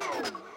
Oh!